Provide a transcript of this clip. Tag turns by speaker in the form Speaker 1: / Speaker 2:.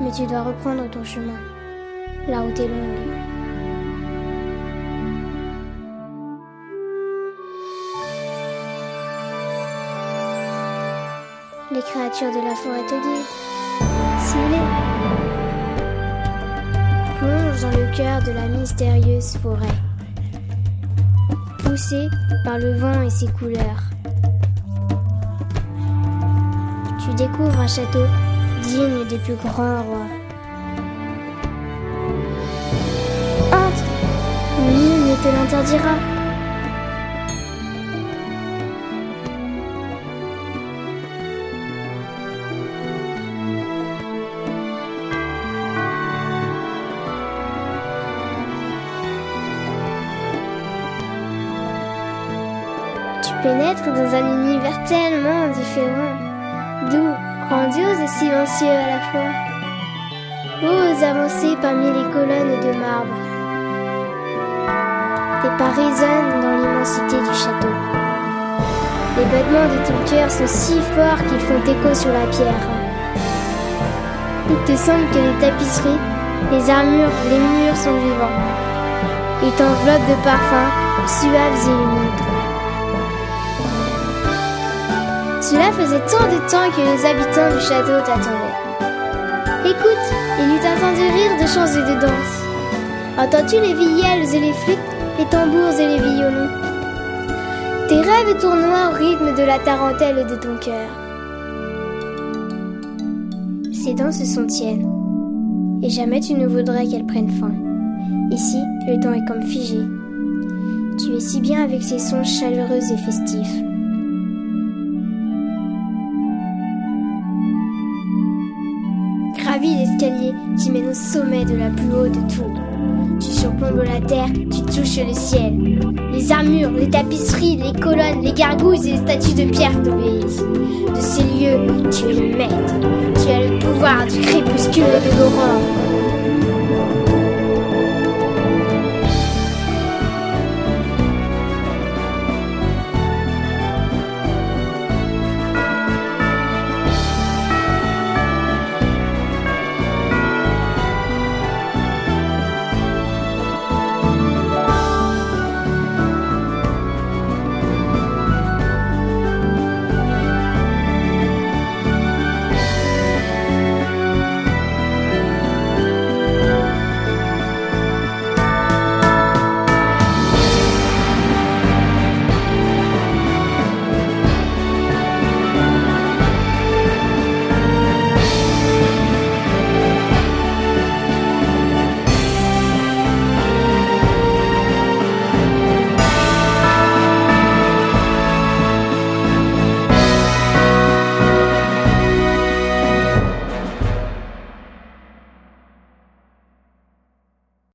Speaker 1: Mais tu dois reprendre ton chemin. La route est longue. Les créatures de la forêt te guident. Simulez. Plonge dans le cœur de la mystérieuse forêt. Poussé par le vent et ses couleurs. Tu découvres un château digne des plus grands rois. Entre, nul ne te l'interdira. Tu pénètres dans un univers tellement différent, doux, grandiose et silencieux à la fois. Ose avancer parmi les colonnes de marbre. Tes pas résonnent dans l'immensité du château. Les battements de ton cœur sont si forts qu'ils font écho sur la pierre. Il te semble que les tapisseries, les armures, les murs sont vivants. Ils t'enveloppent de parfums suaves et humides. Cela faisait tant de temps que les habitants du château t'attendaient. Écoute, il eut entendu rire de chants et de danse. Entends-tu les villeuls et les flûtes, les tambours et les violons? Tes rêves tournoient au rythme de la tarentelle de ton cœur. Ces danses sont tiennes, et jamais tu ne voudrais qu'elles prennent fin. Ici, le temps est comme figé. Tu es si bien avec ces sons chaleureux et festifs. Gravis l'escalier qui mène au sommet de la plus haute tour. Tu surplombes la terre, tu touches le ciel. Les armures, les tapisseries, les colonnes, les gargouilles et les statues de pierre t'obéissent. De ces lieux, tu es le maître. Tu as le pouvoir du crépuscule et de l'aurore.